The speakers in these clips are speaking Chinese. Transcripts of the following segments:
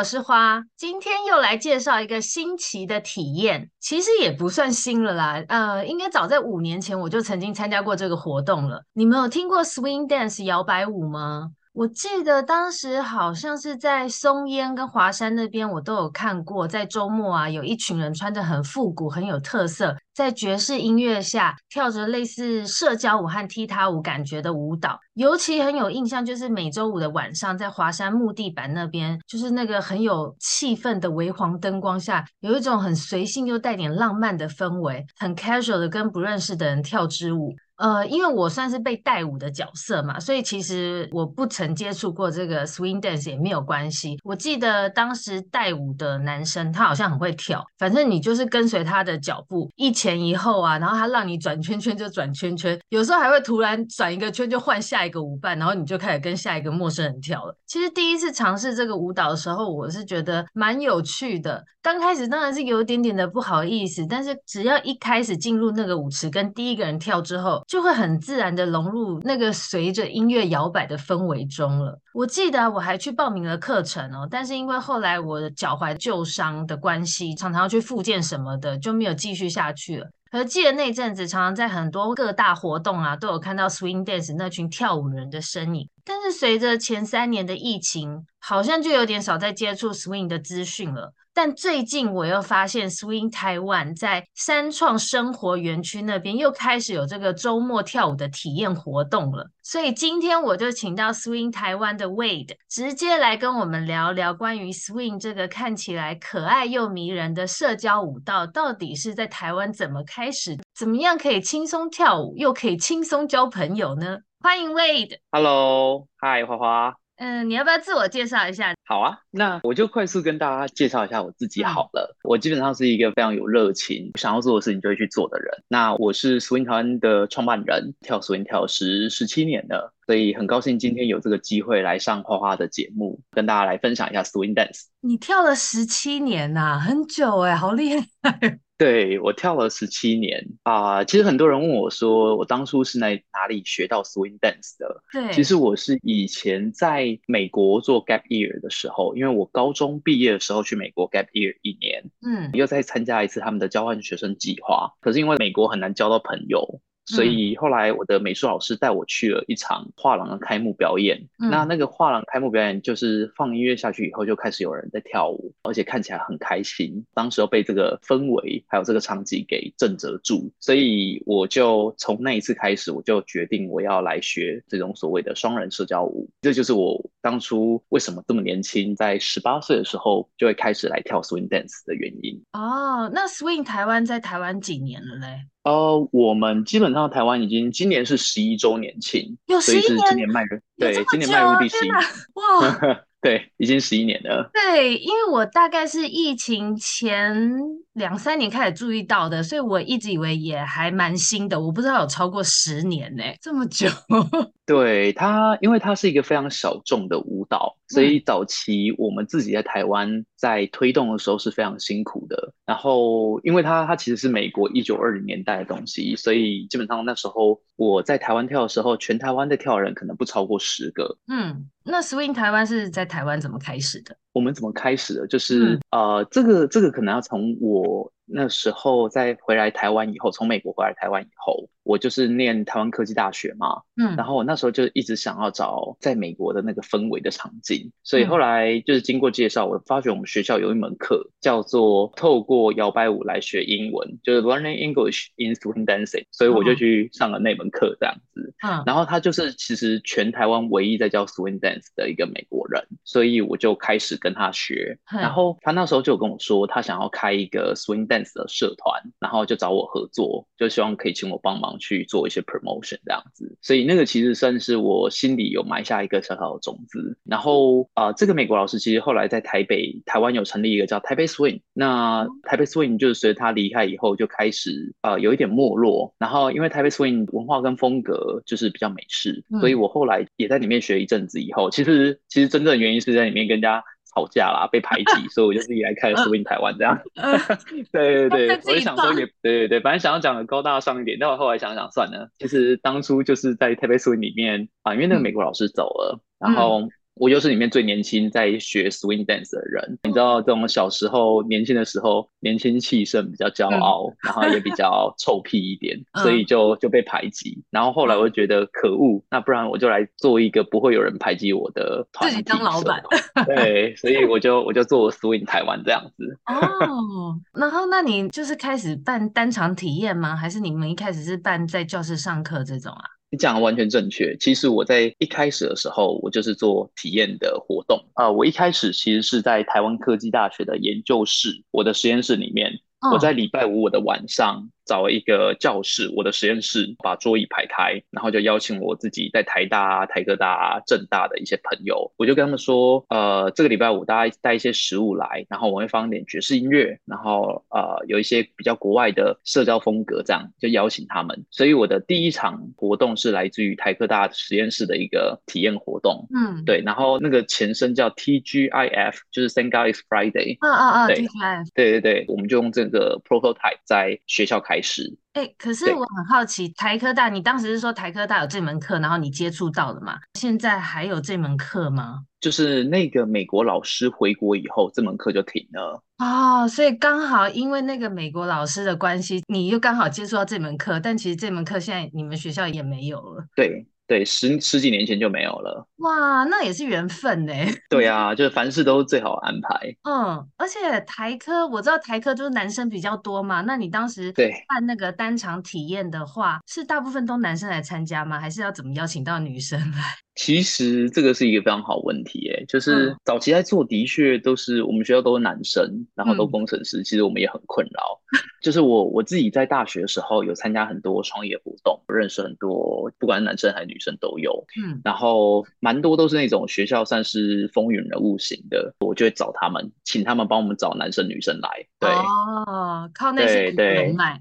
我是花，今天又来介绍一个新奇的体验，其实也不算新了啦，呃，应该早在五年前我就曾经参加过这个活动了。你们有听过 Swing Dance 摇摆舞吗？我记得当时好像是在松烟跟华山那边，我都有看过，在周末啊，有一群人穿着很复古、很有特色，在爵士音乐下跳着类似社交舞和踢踏舞感觉的舞蹈。尤其很有印象，就是每周五的晚上，在华山木地板那边，就是那个很有气氛的微黄灯光下，有一种很随性又带点浪漫的氛围，很 casual 的跟不认识的人跳支舞。呃，因为我算是被带舞的角色嘛，所以其实我不曾接触过这个 swing dance 也没有关系。我记得当时带舞的男生他好像很会跳，反正你就是跟随他的脚步，一前一后啊，然后他让你转圈圈就转圈圈，有时候还会突然转一个圈就换下一个舞伴，然后你就开始跟下一个陌生人跳了。其实第一次尝试这个舞蹈的时候，我是觉得蛮有趣的。刚开始当然是有一点点的不好意思，但是只要一开始进入那个舞池跟第一个人跳之后，就会很自然的融入那个随着音乐摇摆的氛围中了。我记得我还去报名了课程哦，但是因为后来我的脚踝旧伤的关系，常常要去复健什么的，就没有继续下去了。而记得那阵子，常常在很多各大活动啊，都有看到 swing dance 那群跳舞人的身影。但是随着前三年的疫情，好像就有点少在接触 swing 的资讯了。但最近我又发现，Swing Taiwan 在三创生活园区那边又开始有这个周末跳舞的体验活动了。所以今天我就请到 Swing Taiwan 的 Wade 直接来跟我们聊聊关于 Swing 这个看起来可爱又迷人的社交舞蹈，到底是在台湾怎么开始，怎么样可以轻松跳舞，又可以轻松交朋友呢？欢迎 Wade。Hello，Hi，花花。嗯，你要不要自我介绍一下？好啊，那我就快速跟大家介绍一下我自己好了。嗯、我基本上是一个非常有热情，想要做的事情就会去做的人。那我是 Swing 台湾的创办人，跳 Swing 跳十十七年了，所以很高兴今天有这个机会来上花花的节目，跟大家来分享一下 Swing Dance。你跳了十七年呐、啊，很久哎，好厉害！对，我跳了十七年啊、呃，其实很多人问我说，我当初是在哪里学到 swing dance 的？对，其实我是以前在美国做 gap year 的时候，因为我高中毕业的时候去美国 gap year 一年，嗯，又再参加一次他们的交换学生计划，可是因为美国很难交到朋友。所以后来我的美术老师带我去了一场画廊的开幕表演。嗯、那那个画廊开幕表演就是放音乐下去以后，就开始有人在跳舞，而且看起来很开心。当时被这个氛围还有这个场景给震慑住，所以我就从那一次开始，我就决定我要来学这种所谓的双人社交舞。这就是我当初为什么这么年轻，在十八岁的时候就会开始来跳 swing dance 的原因。哦，那 swing 台湾在台湾几年了嘞？呃，我们基本上台湾已经今年是十一周年庆，有十一年，所以是今年迈入，对，今年迈入第十一，哇，对，已经十一年了。对，因为我大概是疫情前两三年开始注意到的，所以我一直以为也还蛮新的，我不知道有超过十年呢，这么久。对，它，因为它是一个非常小众的舞蹈。所以早期我们自己在台湾在推动的时候是非常辛苦的。然后，因为它它其实是美国一九二零年代的东西，所以基本上那时候我在台湾跳的时候，全台湾的跳人可能不超过十个。嗯，那 Swing 台湾是在台湾怎么开始的？我们怎么开始的？就是、嗯、呃，这个这个可能要从我那时候在回来台湾以后，从美国回来台湾以后。我就是念台湾科技大学嘛，嗯，然后我那时候就一直想要找在美国的那个氛围的场景，所以后来就是经过介绍，我发觉我们学校有一门课叫做透过摇摆舞来学英文，就是 Learning English in Swing Dancing，所以我就去上了那门课这样子，嗯，然后他就是其实全台湾唯一在教 Swing Dance 的一个美国人，所以我就开始跟他学，然后他那时候就跟我说他想要开一个 Swing Dance 的社团，然后就找我合作，就希望可以请我帮忙去做一些 promotion 这样子，所以那个其实算是我心里有埋下一个小小的种子。然后啊、呃，这个美国老师其实后来在台北、台湾有成立一个叫台北 Swing，那台北 Swing 就是随着他离开以后就开始啊、呃、有一点没落。然后因为台北 Swing 文化跟风格就是比较美式，所以我后来也在里面学一阵子以后，其实其实真正的原因是在里面跟人家。吵架啦，被排挤，所以我就自己来开 Swing 台湾这样。对对对，我就想说也对对对，本来想要讲的高大上一点，但我后来想想算了，其实当初就是在台北 Swing 里面啊，因为那个美国老师走了，然后。我又是里面最年轻在学 swing dance 的人，你知道，这种小时候年轻的时候，年轻气盛，比较骄傲，嗯、然后也比较 臭屁一点，嗯、所以就就被排挤。然后后来我就觉得可恶，那不然我就来做一个不会有人排挤我的团体，自己当老板。对，所以我就我就做 swing 台湾这样子。哦，然后那你就是开始办单场体验吗？还是你们一开始是办在教室上课这种啊？你讲的完全正确。其实我在一开始的时候，我就是做体验的活动啊、呃。我一开始其实是在台湾科技大学的研究室，我的实验室里面，我在礼拜五我的晚上。找一个教室，我的实验室，把桌椅排开，然后就邀请我自己在台大啊、台科大啊、政大的一些朋友，我就跟他们说，呃，这个礼拜五大家带一些食物来，然后我会放一点爵士音乐，然后呃有一些比较国外的社交风格，这样就邀请他们。所以我的第一场活动是来自于台科大实验室的一个体验活动，嗯，对，然后那个前身叫 TGIF，就是 Thank God It's Friday，啊啊啊，TGIF，对对对，我们就用这个 prototype 在学校开。是，哎、欸，可是我很好奇，台科大，你当时是说台科大有这门课，然后你接触到的嘛？现在还有这门课吗？就是那个美国老师回国以后，这门课就停了。哦，所以刚好因为那个美国老师的关系，你又刚好接触到这门课，但其实这门课现在你们学校也没有了。对。对，十十几年前就没有了。哇，那也是缘分呢。对啊，就是凡事都最好安排。嗯，而且台科我知道台科就是男生比较多嘛。那你当时对办那个单场体验的话，是大部分都男生来参加吗？还是要怎么邀请到女生来？其实这个是一个非常好问题，诶，就是早期在做，的确都是我们学校都是男生，然后都工程师，其实我们也很困扰。就是我我自己在大学的时候有参加很多创业活动，认识很多，不管是男生还是女生都有。嗯，然后蛮多都是那种学校算是风云人物型的，我就会找他们，请他们帮我们找男生女生来。对哦，靠那些人脉。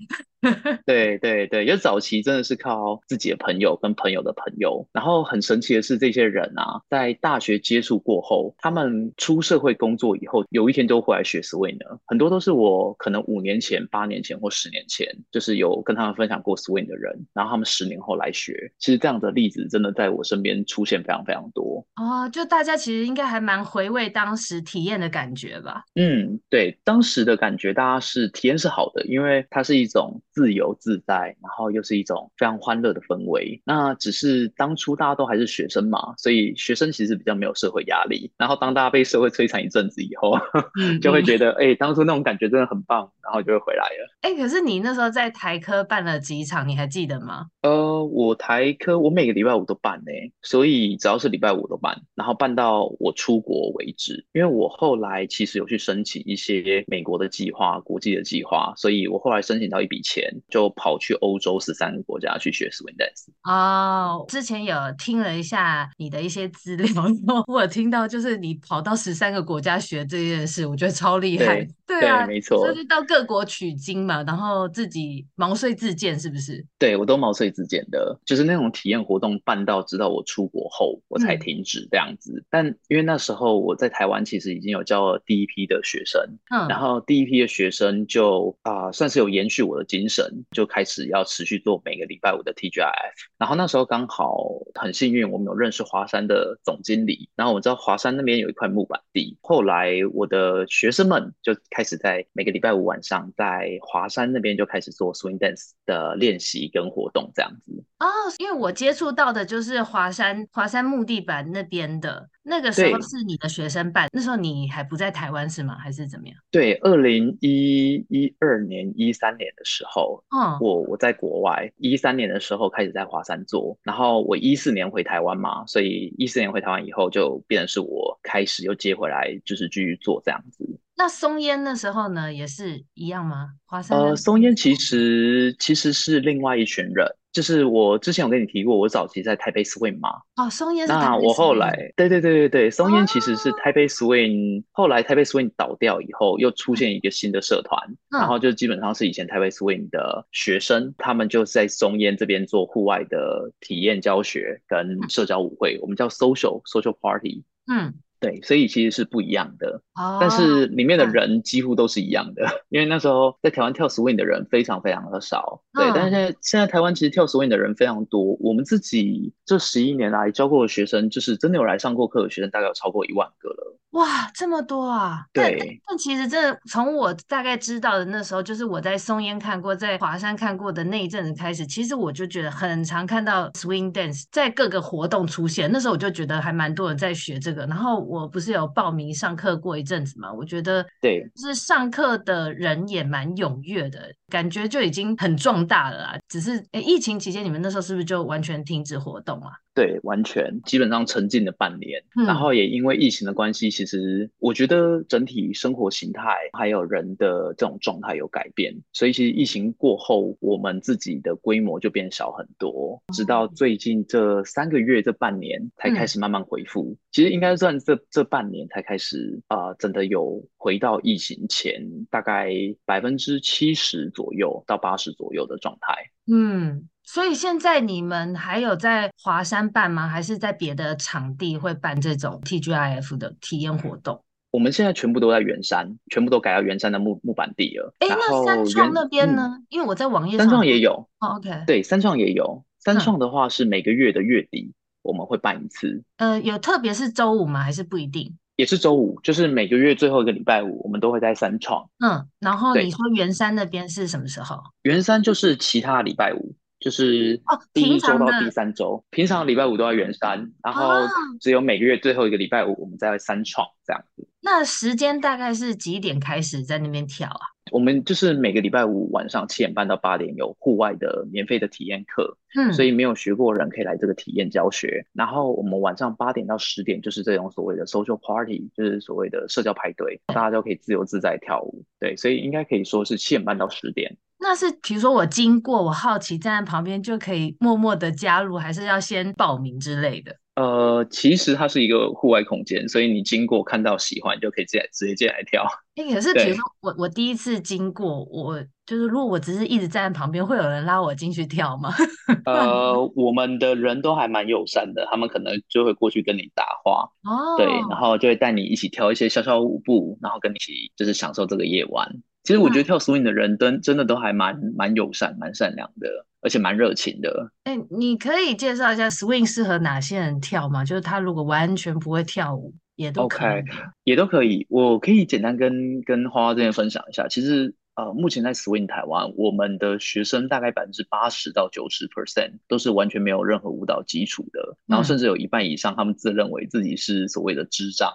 对 对对，有早期真的是靠自己的朋友跟朋友的朋友，然后很神奇的是，这些人啊，在大学接触过后，他们出社会工作以后，有一天都会来学 swing 的，很多都是我可能五年前、八年前或十年前，就是有跟他们分享过 swing 的人，然后他们十年后来学。其实这样的例子真的在我身边出现非常非常多。哦，就大家其实应该还蛮回味当时体验的感觉吧？嗯，对，当时的感觉，大家是体验是好的，因为它是一种。自由自在，然后又是一种非常欢乐的氛围。那只是当初大家都还是学生嘛，所以学生其实比较没有社会压力。然后当大家被社会摧残一阵子以后，就会觉得，哎、欸，当初那种感觉真的很棒，然后就会回来了。哎、欸，可是你那时候在台科办了几场，你还记得吗？呃，我台科我每个礼拜五都办呢，所以只要是礼拜五都办，然后办到我出国为止。因为我后来其实有去申请一些美国的计划、国际的计划，所以我后来申请到一笔钱。就跑去欧洲十三个国家去学 swing dance。哦，之前有听了一下你的一些资料，我有听到就是你跑到十三个国家学这件事，我觉得超厉害。对，对啊，对没错，就是到各国取经嘛，然后自己毛遂自荐，是不是？对，我都毛遂自荐的，就是那种体验活动办到直到我出国后我才停止这样子。嗯、但因为那时候我在台湾其实已经有教了第一批的学生，嗯，然后第一批的学生就啊、呃、算是有延续我的精神，神就开始要持续做每个礼拜五的 TGIF。然后那时候刚好很幸运，我们有认识华山的总经理，然后我知道华山那边有一块木板地。后来我的学生们就开始在每个礼拜五晚上在华山那边就开始做 Swing Dance 的练习跟活动这样子。哦，因为我接触到的就是华山华山木地板那边的。那个时候是你的学生办，那时候你还不在台湾是吗？还是怎么样？对，二零一一二年、一三年的时候，嗯，我我在国外，一三年的时候开始在华山做，然后我一四年回台湾嘛，所以一四年回台湾以后就变成是我开始又接回来，就是继续做这样子。那松烟那时候呢，也是一样吗？华山？呃，松烟其实其实是另外一群人。就是我之前有跟你提过，我早期在台北 Swing 嘛。哦，松烟。那我后来，对对对对对，松烟其实是台北 Swing，哦。后来台北 Swing 倒掉以后，又出现一个新的社团，嗯，然后就基本上是以前台北 Swing 的学生，他们就在松烟这边做户外的体验教学跟社交舞会，嗯，我们叫 social social party。嗯。对，所以其实是不一样的，oh, 但是里面的人几乎都是一样的，嗯、因为那时候在台湾跳 swing 的人非常非常的少，对，嗯、但是现在现在台湾其实跳 swing 的人非常多，我们自己这十一年来教过的学生，就是真的有来上过课的学生，大概有超过一万个了。哇，这么多啊！对，但，但其实这从我大概知道的那时候，就是我在松烟看过，在华山看过的那一阵子开始，其实我就觉得很常看到 swing dance 在各个活动出现。那时候我就觉得还蛮多人在学这个。然后我不是有报名上课过一阵子嘛？我觉得对，就是上课的人也蛮踊跃的，感觉就已经很壮大了啦。只是诶，疫情期间你们那时候是不是就完全停止活动啊？对，完全基本上沉浸了半年，嗯，然后也因为疫情的关系，其实我觉得整体生活形态还有人的这种状态有改变，所以其实疫情过后，我们自己的规模就变小很多，直到最近这三个月、这半年才开始慢慢恢复。嗯，其实应该算这这半年才开始啊，呃，真的有回到疫情前大概百分之七十左右到八十左右的状态。嗯。所以现在你们还有在华山办吗？还是在别的场地会办这种 TGIF 的体验活动？我们现在全部都在圆山，全部都改到圆山的木木板地了。哎，那三创那边呢？嗯、因为我在网页上，三创也有。哦、OK，对，三创也有。三创的话是每个月的月底我们会办一次。嗯、呃，有特别是周五吗？还是不一定？也是周五，就是每个月最后一个礼拜五，我们都会在三创。嗯，然后你说圆山那边是什么时候？圆山就是其他礼拜五。就是哦第一周到第三周，哦，平常礼拜五都在圆山，然后只有每个月最后一个礼拜五我们在三创这样子。那时间大概是几点开始在那边跳啊？我们就是每个礼拜五晚上七点半到八点有户外的免费的体验课，嗯，所以没有学过的人可以来这个体验教学。然后我们晚上八点到十点就是这种所谓的 social party，就是所谓的社交派对，大家都可以自由自在跳舞。对，所以应该可以说是七点半到十点。那是比如说我经过，我好奇站在旁边就可以默默的加入，还是要先报名之类的？呃，其实它是一个户外空间，所以你经过看到喜欢就可以直接直接进来跳。哎、欸，可是比如说我我第一次经过，我就是如果我只是一直站在旁边，会有人拉我进去跳吗？呃，我们的人都还蛮友善的，他们可能就会过去跟你搭话哦，对，然后就会带你一起跳一些小小舞步，然后跟你一起就是享受这个夜晚。其实我觉得跳 swing 的人真真的都还蛮蛮友善、蛮善良的，而且蛮热情的。哎、欸，你可以介绍一下 swing 适合哪些人跳吗？就是他如果完全不会跳舞，也都可以。OK，也都可以。我可以简单跟跟花花这边分享一下。其实。呃，目前在 Swing 台湾，我们的学生大概百分之八十到九十 percent 都是完全没有任何舞蹈基础的，然后甚至有一半以上，他们自认为自己是所谓的智障、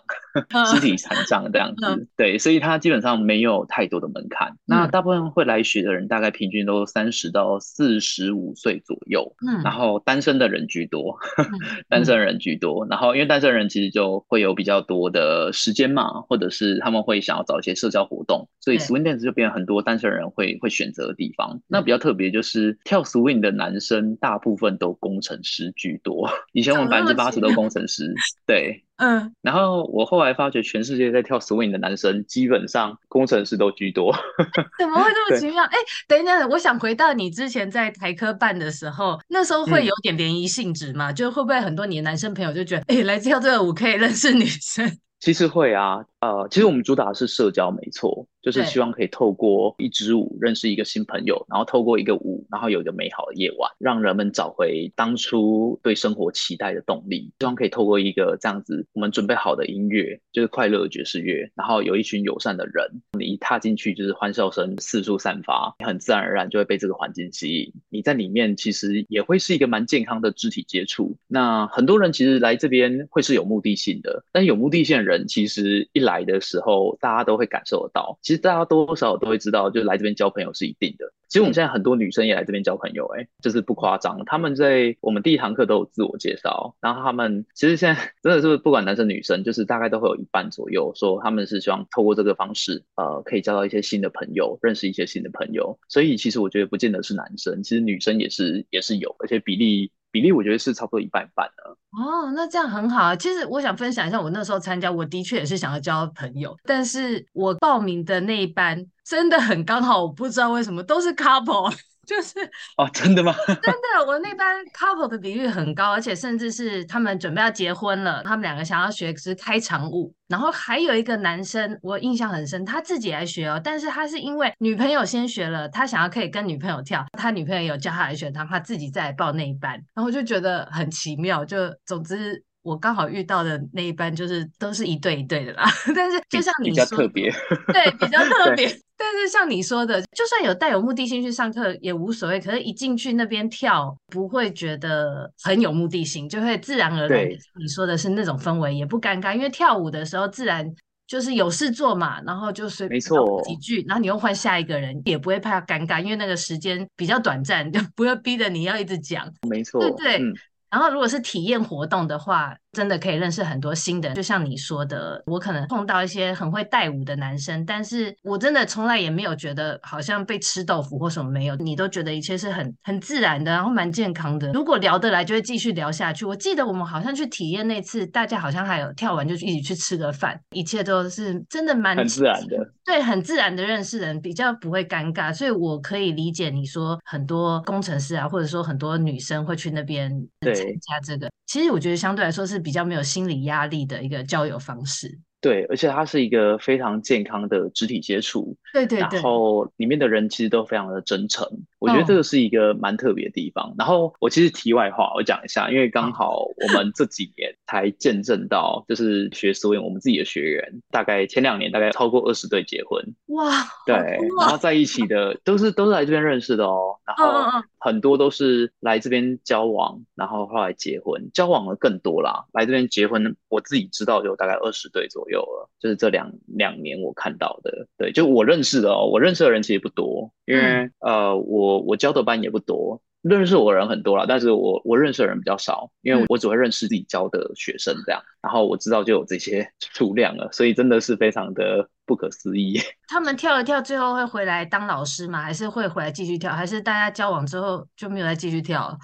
肢体残障这样子。对，所以他基本上没有太多的门槛。那大部分会来学的人，大概平均都三十到四十五岁左右。嗯，然后单身的人居多，单身人居多。然后因为单身人其实就会有比较多的时间嘛，或者是他们会想要找一些社交活动，所以 Swing Dance 就变得很多。多单身人会会选择的地方，那比较特别就是跳 swing 的男生大部分都工程师居多。以前我们百分之八十都工程师，对，嗯。然后我后来发觉，全世界在跳 swing 的男生基本上工程师都居多。怎么会这么奇妙？哎，等一下，我想回到你之前在台科办的时候，那时候会有点联谊性质嘛？就会不会很多你的男生朋友就觉得，哎，来跳这个舞可以认识女生？其实会啊，呃，其实我们主打的是社交，没错。就是希望可以透过一支舞认识一个新朋友，然后透过一个舞，然后有一个美好的夜晚，让人们找回当初对生活期待的动力。希望可以透过一个这样子，我们准备好的音乐，就是快乐的爵士乐，然后有一群友善的人，你一踏进去就是欢笑声四处散发，你很自然而然就会被这个环境吸引。你在里面其实也会是一个蛮健康的肢体接触。那很多人其实来这边会是有目的性的，但有目的性的人其实一来的时候，大家都会感受得到。其大家多多少少都会知道，就来这边交朋友是一定的。其实我们现在很多女生也来这边交朋友，哎，就是不夸张。他们在我们第一堂课都有自我介绍，然后他们其实现在 真的是不管男生女生，就是大概都会有一半左右说他们是希望透过这个方式，呃，可以交到一些新的朋友，认识一些新的朋友。所以其实我觉得不见得是男生，其实女生也是也是有，而且比例。比例我觉得是差不多一半一半的哦，那这样很好啊。其实我想分享一下，我那时候参加，我的确也是想要交朋友，但是我报名的那一班真的很刚好，我不知道为什么都是 couple。就是 哦，真的吗？真的，我那班 couple 的比率很高，而且甚至是他们准备要结婚了，他们两个想要学是开场舞，然后还有一个男生，我印象很深，他自己来学哦，但是他是因为女朋友先学了，他想要可以跟女朋友跳，他女朋友有叫他来学，他他自己再来报那一班，然后就觉得很奇妙，就总之我刚好遇到的那一班就是都是一对一对的啦，但是就像你说，比较特别，对，比较 特别。但是像你说的，就算有带有目的性去上课也无所谓。可是，一进去那边跳，不会觉得很有目的性，就会自然而然。你说的是那种氛围，也不尴尬，因为跳舞的时候自然就是有事做嘛，然后就随便唱几句，然后你又换下一个人，也不会怕尴尬，因为那个时间比较短暂，就不会逼着你要一直讲。没错，对对。嗯。然后，如果是体验活动的话，真的可以认识很多新的。就像你说的，我可能碰到一些很会带舞的男生，但是我真的从来也没有觉得好像被吃豆腐或什么没有。你都觉得一切是很很自然的，然后蛮健康的。如果聊得来，就会继续聊下去。我记得我们好像去体验那次，大家好像还有跳完就一起去吃个饭，一切都是真的蛮很自然的。对，很自然的认识人，比较不会尴尬。所以我可以理解你说很多工程师啊，或者说很多女生会去那边参加这个。其实我觉得相对来说是比较没有心理压力的一个交友方式。对，而且它是一个非常健康的肢体接触。对对对。然后里面的人其实都非常的真诚，我觉得这个是一个蛮特别的地方。哦、然后我其实题外话，我讲一下，因为刚好我们这几年才见证到，就是学 swing 我们自己的学员，大概前两年大概超过二十对结婚。哇。对，然后在一起的都是都是来这边认识的哦。然后很多都是来这边交往，然后后来结婚，交往的更多啦。来这边结婚，我自己知道有大概二十对左右。了，就是这两两年我看到的，对，就我认识的哦，我认识的人其实不多，因为、嗯、呃，我我教的班也不多，认识我的人很多啦，但是我我认识的人比较少，因为我只会认识自己教的学生这样，嗯、然后我知道就有这些数量了，所以真的是非常的不可思议。他们跳了跳，最后会回来当老师吗？还是会回来继续跳？还是大家交往之后就没有再继续跳了？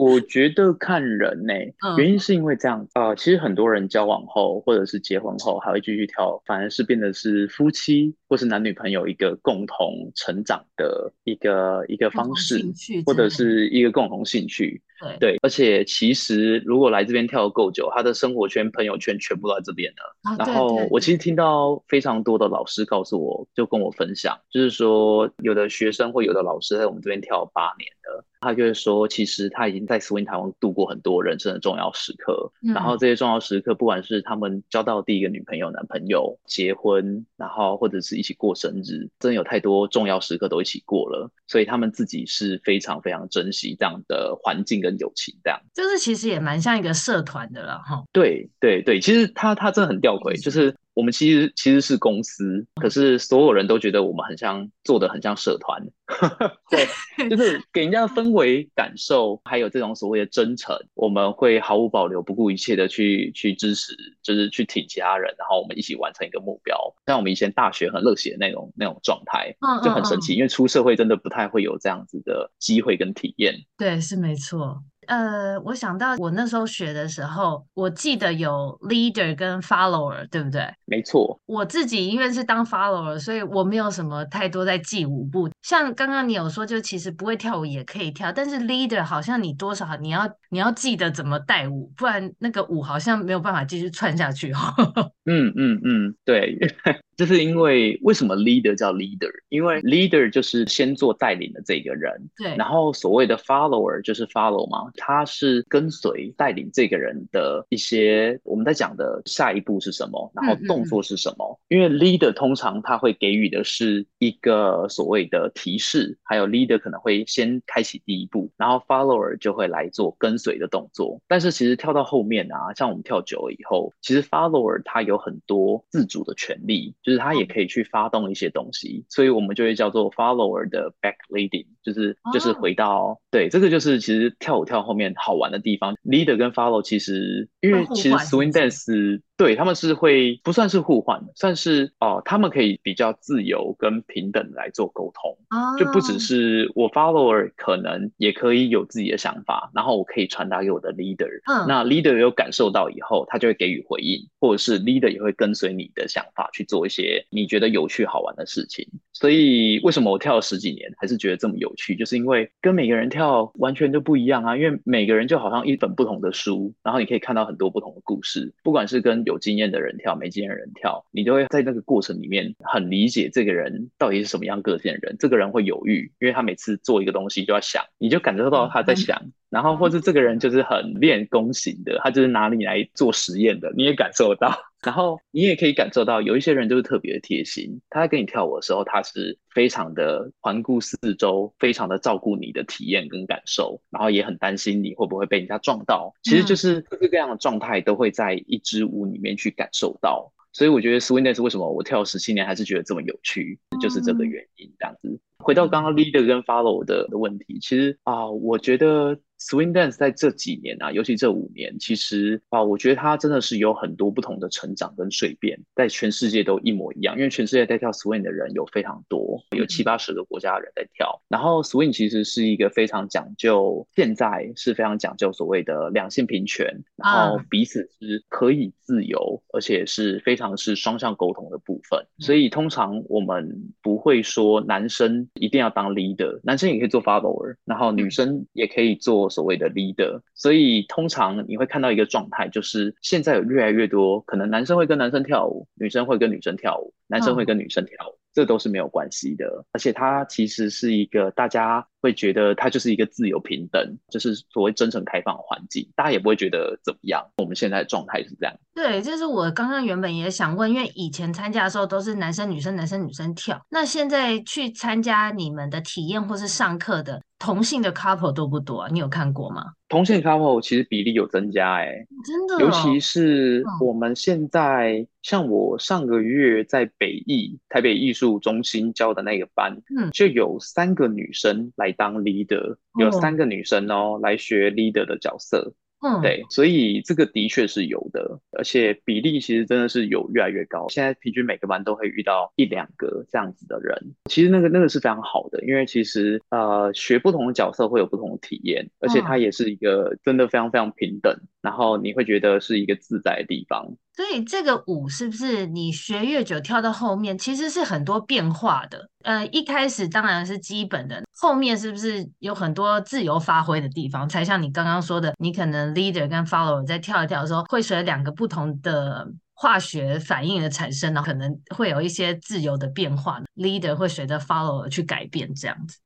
我觉得看人呢、欸，原因是因为这样啊、嗯呃，其实很多人交往后或者是结婚后还会继续跳，反而是变得是夫妻或是男女朋友一个共同成长的一个一个方式，或者是一个共同兴趣。对对，而且其实如果来这边跳得够久，他的生活圈、朋友圈全部都在这边了。啊、然后我其实听到非常多的老师告诉我，就跟我分享，就是说有的学生或有的老师在我们这边跳八年了。他就会说，其实他已经在 Swing 台湾度过很多人生的重要时刻，嗯、然后这些重要时刻，不管是他们交到第一个女朋友、男朋友、结婚，然后或者是一起过生日，真的有太多重要时刻都一起过了，所以他们自己是非常非常珍惜这样的环境跟友情，这样就是其实也蛮像一个社团的了哈。对对对，其实他他真的很吊诡，就是。我们其实其实是公司，可是所有人都觉得我们很像做的很像社团，对，就是给人家的氛围感受，还有这种所谓的真诚，我们会毫无保留、不顾一切的去去支持，就是去挺其他人，然后我们一起完成一个目标。像我们以前大学很热血的那种那种状态，就很神奇，因为出社会真的不太会有这样子的机会跟体验。对，是没错。呃，我想到我那时候学的时候，我记得有 leader 跟 follower，对不对？没错。我自己因为是当 follower，所以我没有什么太多在记舞步。像刚刚你有说，就其实不会跳舞也可以跳，但是 leader 好像你多少你要你要记得怎么带舞，不然那个舞好像没有办法继续串下去哦。嗯嗯嗯，对。就是因为为什么 leader 叫 leader？因为 leader 就是先做带领的这个人，对。然后所谓的 follower 就是 follow 嘛，他是跟随带领这个人的一些我们在讲的下一步是什么，然后动作是什么。嗯嗯。因为 leader 通常他会给予的是一个所谓的提示，还有 leader 可能会先开启第一步，然后 follower 就会来做跟随的动作。但是其实跳到后面啊，像我们跳久了以后，其实 follower 他有很多自主的权利。就是他也可以去发动一些东西，所以我们就会叫做 follower 的 back leading，就是就是回到、oh. 对，这个就是其实跳舞跳后面好玩的地方。leader 跟 follow 其实因为其实 swing dance。对，他们是会不算是互换的，算是哦，他们可以比较自由跟平等来做沟通，oh. 就不只是我 follower 可能也可以有自己的想法，然后我可以传达给我的 leader，、oh. 那 leader 有感受到以后，他就会给予回应，或者是 leader 也会跟随你的想法去做一些你觉得有趣好玩的事情。所以为什么我跳了十几年还是觉得这么有趣，就是因为跟每个人跳完全就不一样啊，因为每个人就好像一本不同的书，然后你可以看到很多不同的故事，不管是跟有经验的人跳，没经验的人跳，你都会在那个过程里面很理解这个人到底是什么样个性的人。这个人会犹豫，因为他每次做一个东西就要想，你就感受到他在想。嗯、然后或是这个人就是很练功型的，他就是拿你来做实验的，你也感受到。然后你也可以感受到，有一些人就是特别的贴心，他在跟你跳舞的时候，他是非常的环顾四周，非常的照顾你的体验跟感受，然后也很担心你会不会被人家撞到。其实就是各式各样的状态都会在一支舞里面去感受到。所以我觉得 Swing Dance 为什么我跳了十七年还是觉得这么有趣，就是这个原因。这样子，回到刚刚 Leader 跟 Follow 的的问题，其实啊、呃，我觉得。Swing Dance 在这几年啊，尤其这五年，其实啊，我觉得它真的是有很多不同的成长跟蜕变，在全世界都一模一样。因为全世界在跳 Swing 的人有非常多，有七八十个国家的人在跳。然后 Swing 其实是一个非常讲究，现在是非常讲究所谓的两性平权，然后彼此是可以自由，而且是非常是双向沟通的部分。所以通常我们不会说男生一定要当 leader，男生也可以做 follower，然后女生也可以做。所谓的 leader，所以通常你会看到一个状态，就是现在有越来越多可能男生会跟男生跳舞，女生会跟女生跳舞，男生会跟女生跳舞，这都是没有关系的。而且它其实是一个大家会觉得它就是一个自由平等，就是所谓真诚开放的环境，大家也不会觉得怎么样。我们现在的状态是这样。对，就是我刚刚原本也想问，因为以前参加的时候都是男生女生男生女生跳，那现在去参加你们的体验或是上课的。同性的 couple 多不多啊？你有看过吗？同性 couple 其实比例有增加，欸，哎，真的，哦，尤其是我们现在，嗯，像我上个月在北艺台北艺术中心教的那个班，嗯，就有三个女生来当 leader，有三个女生哦，哦来学 leader 的角色。嗯，对，所以这个的确是有的，而且比例其实真的是有越来越高。现在平均每个班都会遇到一两个这样子的人，其实那个那个是非常好的，因为其实呃学不同的角色会有不同的体验，而且它也是一个真的非常非常平等，然后你会觉得是一个自在的地方。所以这个舞是不是你学越久跳到后面，其实是很多变化的？呃，一开始当然是基本的，后面是不是有很多自由发挥的地方？才像你刚刚说的，你可能 leader 跟 follower 在跳一跳的时候，会随两个不同的化学反应的产生，然后可能会有一些自由的变化。leader 会随着 follower 去改变，这样子。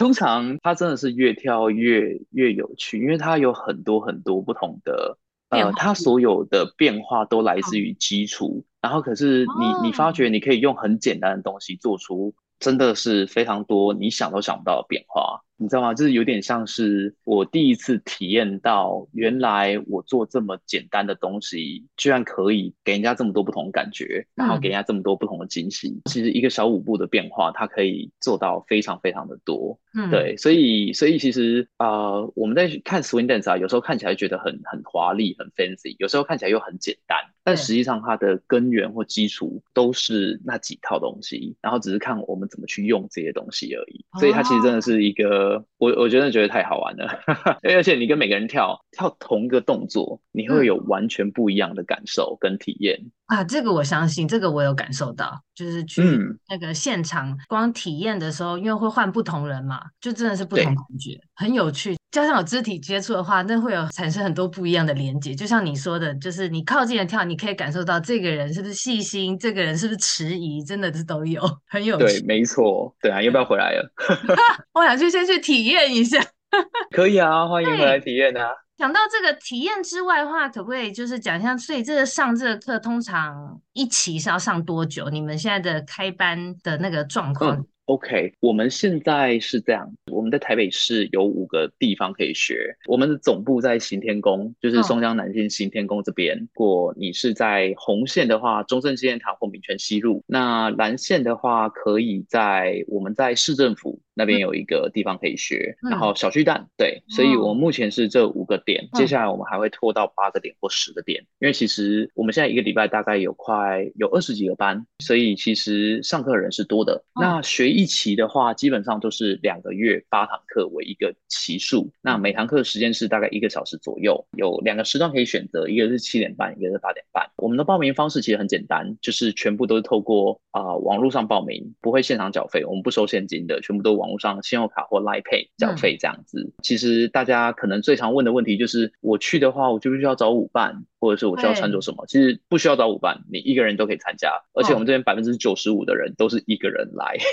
通常它真的是越跳越越有趣，因为它有很多很多不同的。呃，它所有的变化都来自于基础，然后可是你你发觉你可以用很简单的东西做出真的是非常多你想都想不到的变化。你知道吗？就是有点像是我第一次体验到，原来我做这么简单的东西，居然可以给人家这么多不同的感觉，然后给人家这么多不同的惊喜。嗯、其实一个小舞步的变化，它可以做到非常非常的多。嗯，对，所以所以其实啊、呃，我们在看 swing dance 啊，有时候看起来觉得很很华丽、很 fancy，有时候看起来又很简单，但实际上它的根源或基础都是那几套东西，然后只是看我们怎么去用这些东西而已。所以它其实真的是一个。得我我真的觉得太好玩了，而且你跟每个人跳跳同一个动作，你会有完全不一样的感受跟体验。嗯啊，这个我相信，这个我有感受到，就是去那个现场光体验的时候，嗯、因为会换不同人嘛，就真的是不同感觉，很有趣。加上有肢体接触的话，那会有产生很多不一样的连接。就像你说的，就是你靠近的跳，你可以感受到这个人是不是细心，这个人是不是迟疑，真的是都有，很有趣。对，没错，对啊，要不要回来了？我想去先去体验一下。可以啊，欢迎回来体验啊。讲到这个体验之外的话，可不可以就是讲一下，所以这个上这个课通常一期是要上多久？你们现在的开班的那个状况？嗯 OK，我们现在是这样，我们在台北市有五个地方可以学。我们的总部在行天宫，就是松江南京行天宫这边。如果你是在红线的话，中正纪念堂或民权西路；那蓝线的话，可以在我们在市政府那边有一个地方可以学。然后小巨蛋，对，所以我们目前是这五个点，接下来我们还会拖到八个点或十个点，因为其实我们现在一个礼拜大概有快有二十几个班，所以其实上课人是多的。那学一。期的话，基本上都是两个月八堂课为一个期数，那每堂课的时间是大概一个小时左右，有两个时段可以选择，一个是七点半，一个是八点半。我们的报名方式其实很简单，就是全部都是透过啊、呃、网络上报名，不会现场缴费，我们不收现金的，全部都网络上信用卡或 Line Pay 缴费这样子。嗯、其实大家可能最常问的问题就是，我去的话，我就必须要找舞伴，或者是我需要穿着什么？其实不需要找舞伴，你一个人都可以参加，而且我们这边百分之九十五的人都是一个人来。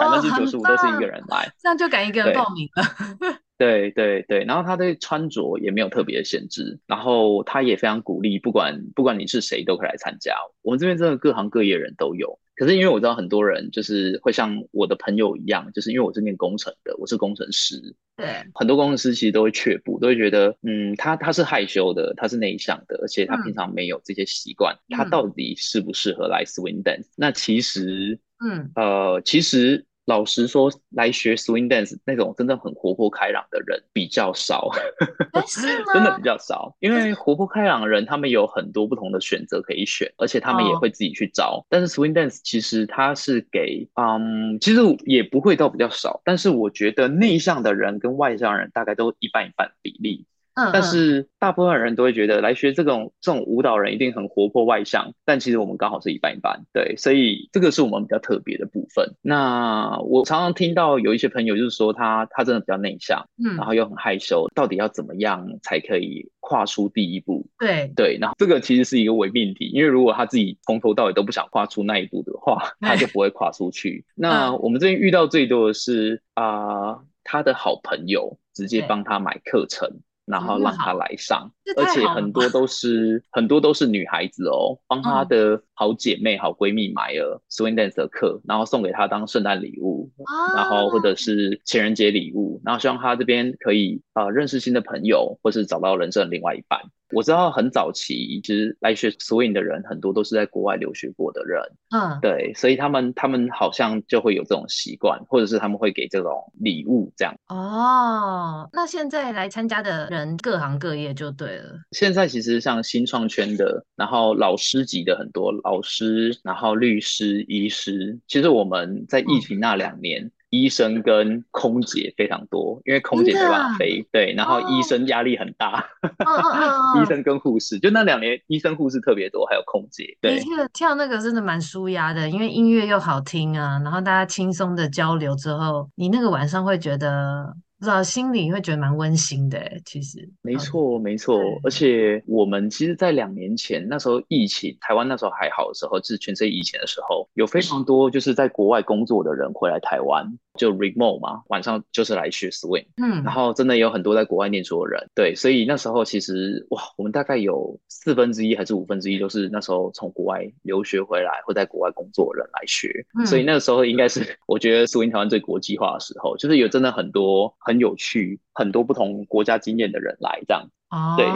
百分之九十五都是一个人来，这样就敢一个人报名了。对对对，然后他对穿着也没有特别的限制，然后他也非常鼓励，不管不管你是谁都可以来参加。我们这边真的各行各业人都有，可是因为我知道很多人就是会像我的朋友一样，就是因为我是念工程的，我是工程师，对，很多工程师其实都会却步，都会觉得，嗯，他他是害羞的，他是内向的，而且他平常没有这些习惯，嗯、他到底适不适合来 Swing Dance？那其实。嗯，呃，其实老实说，来学 swing dance 那种真的很活泼开朗的人比较少，真的比较少。因为活泼开朗的人，他们有很多不同的选择可以选，而且他们也会自己去找。哦、但是 swing dance 其实它是给，嗯，其实也不会到比较少。但是我觉得内向的人跟外向人大概都一半一半比例。嗯，但是大部分人都会觉得来学这种这种舞蹈人一定很活泼外向，但其实我们刚好是一半一半，对，所以这个是我们比较特别的部分。那我常常听到有一些朋友就是说他他真的比较内向，嗯，然后又很害羞，到底要怎么样才可以跨出第一步？对对，然后这个其实是一个伪命题，因为如果他自己从头到尾都不想跨出那一步的话，他就不会跨出去。那我们这边遇到最多的是啊、呃，他的好朋友直接帮他买课程。然后让她来上，而且很多都是很多都是女孩子哦，帮她的好姐妹、好闺蜜买了 swing dance 的课，然后送给她当圣诞礼物，然后或者是情人节礼物，然后希望她这边可以啊、呃、认识新的朋友，或是找到人生的另外一半。我知道很早期，其实来学 swing 的人很多都是在国外留学过的人，嗯，对，所以他们他们好像就会有这种习惯，或者是他们会给这种礼物这样。哦，那现在来参加的人各行各业就对了。现在其实像新创圈的，然后老师级的很多老师，然后律师、医师，其实我们在疫情那两年。嗯医生跟空姐非常多，因为空姐没办法飞，对，然后医生压力很大，医生跟护士就那两年，医生护士特别多，还有空姐。对，跳跳那个真的蛮舒压的，因为音乐又好听啊，然后大家轻松的交流之后，你那个晚上会觉得。不知道心里会觉得蛮温馨的，其实。没错没错，而且我们其实，在两年前那时候疫情，台湾那时候还好的时候，就是全世界疫情的时候，有非常多就是在国外工作的人回来台湾，就 remote 嘛，晚上就是来学 swing，嗯，然后真的有很多在国外念书的人，对，所以那时候其实哇，我们大概有四分之一还是五分之一都是那时候从国外留学回来或在国外工作的人来学，嗯，所以那个时候应该是 我觉得 swing 台湾最国际化的时候，就是有真的很多很。有趣，很多不同国家经验的人来这样。哦，对，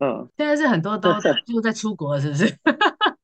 嗯，现在是很多都 就在出国，是不是？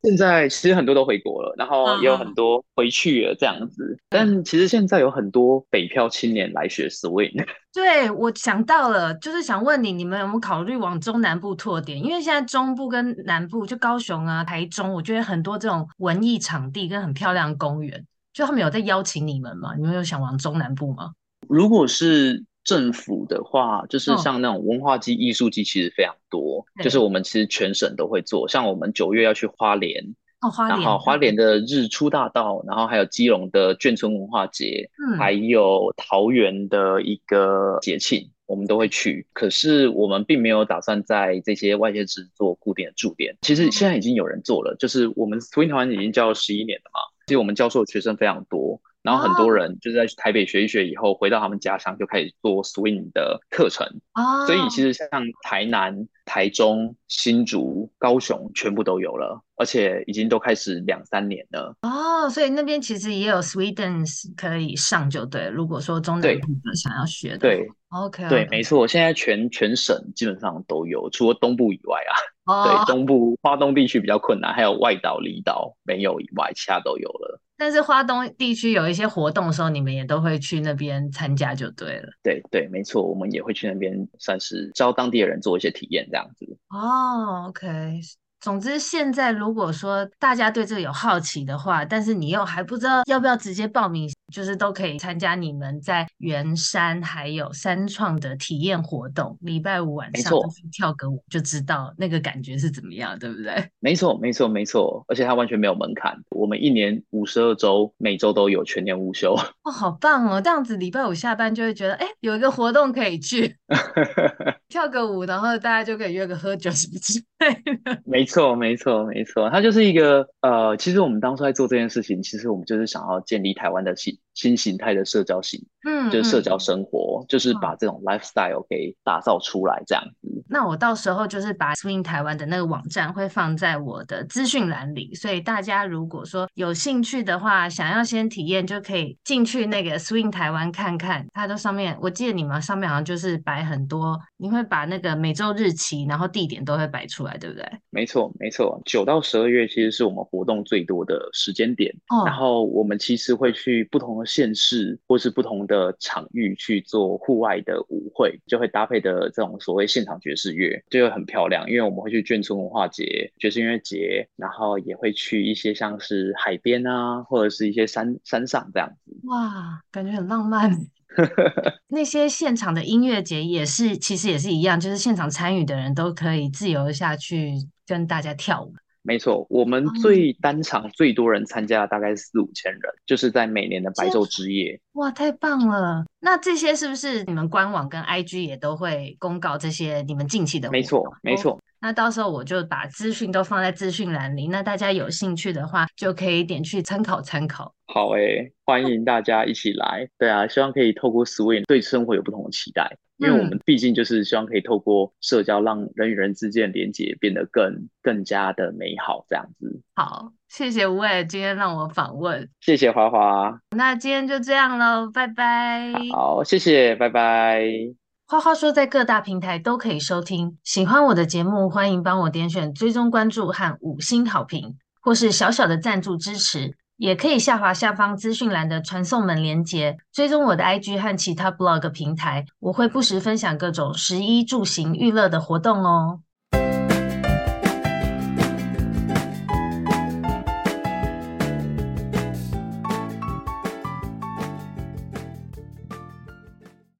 现在其实很多都回国了，然后也有很多回去了这样子。但其实现在有很多北漂青年来学 swing。对，我想到了，就是想问你，你们有没有考虑往中南部拓点？因为现在中部跟南部，就高雄啊、台中，我觉得很多这种文艺场地跟很漂亮的公园，就他们有在邀请你们吗？你们有想往中南部吗？如果是政府的话，就是像那种文化祭、艺术祭，其实非常多。哦、就是我们其实全省都会做，像我们九月要去花莲，哦，花莲，然后花莲的日出大道，然后还有基隆的眷村文化节，嗯，还有桃园的一个节庆，我们都会去。可是我们并没有打算在这些外县市做固定的驻点。其实现在已经有人做了，就是我们 Swing 团已经教了十一年了嘛，其实我们教授的学生非常多。然后很多人就是在台北学一学以后，回到他们家乡就开始做 swing 的课程啊。所以其实像台南、台中、新竹、高雄全部都有了，而且已经都开始两三年了。哦，所以那边其实也有 dance 可以上，就对。如果说中南部想要学的，对，OK，okay 对，没错。现在全全省基本上都有，除了东部以外啊，哦、对，东部花东地区比较困难，还有外岛、离岛没有以外，其他都有了。但是花东地区有一些活动的时候，你们也都会去那边参加就对了。对对，没错，我们也会去那边，算是教当地的人做一些体验这样子。哦，OK。总之，现在如果说大家对这个有好奇的话，但是你又还不知道要不要直接报名，就是都可以参加你们在圆山还有三创的体验活动。礼拜五晚上跳个舞，就知道那个感觉是怎么样，对不对？没错，没错，没错，而且它完全没有门槛。我们一年五十二周，每周都有全年无休。哦，好棒哦！这样子礼拜五下班就会觉得，哎，有一个活动可以去 跳个舞，然后大家就可以约个喝酒什么之类的。没错。没错，没错，没错，它就是一个呃，其实我们当初在做这件事情，其实我们就是想要建立台湾的新新形态的社交型，嗯，就是社交生活，嗯、就是把这种 lifestyle 给打造出来这样子。嗯、那我到时候就是把 Swing 台湾的那个网站会放在我的资讯栏里，所以大家如果说有兴趣的话，想要先体验，就可以进去那个 Swing 台湾看看。它的上面，我记得你们上面好像就是摆很多，你会把那个每周日期，然后地点都会摆出来，对不对？没错。没错，九到十二月其实是我们活动最多的时间点。哦，然后我们其实会去不同的县市或是不同的场域去做户外的舞会，就会搭配的这种所谓现场爵士乐，就会很漂亮。因为我们会去眷村文化节、爵士音乐节，然后也会去一些像是海边啊，或者是一些山山上这样子。哇，感觉很浪漫。那些现场的音乐节也是，其实也是一样，就是现场参与的人都可以自由下去跟大家跳舞。没错，我们最单场最多人参加大概四五千人，就是在每年的白昼之夜。哇，太棒了！那这些是不是你们官网跟 IG 也都会公告这些你们近期的？没错，没错。那到时候我就把资讯都放在资讯栏里，那大家有兴趣的话就可以点去参考参考。好诶、欸，欢迎大家一起来。对啊，希望可以透过 Swing 对生活有不同的期待，因为我们毕竟就是希望可以透过社交让人与人之间的连接变得更更加的美好，这样子。好，谢谢吴伟今天让我访问，谢谢花花。那今天就这样喽，拜拜。好，谢谢，拜拜。花花说，在各大平台都可以收听。喜欢我的节目，欢迎帮我点选追踪关注和五星好评，或是小小的赞助支持，也可以下滑下方资讯栏的传送门连接，追踪我的 IG 和其他 blog 平台，我会不时分享各种食衣住行娱乐的活动哦。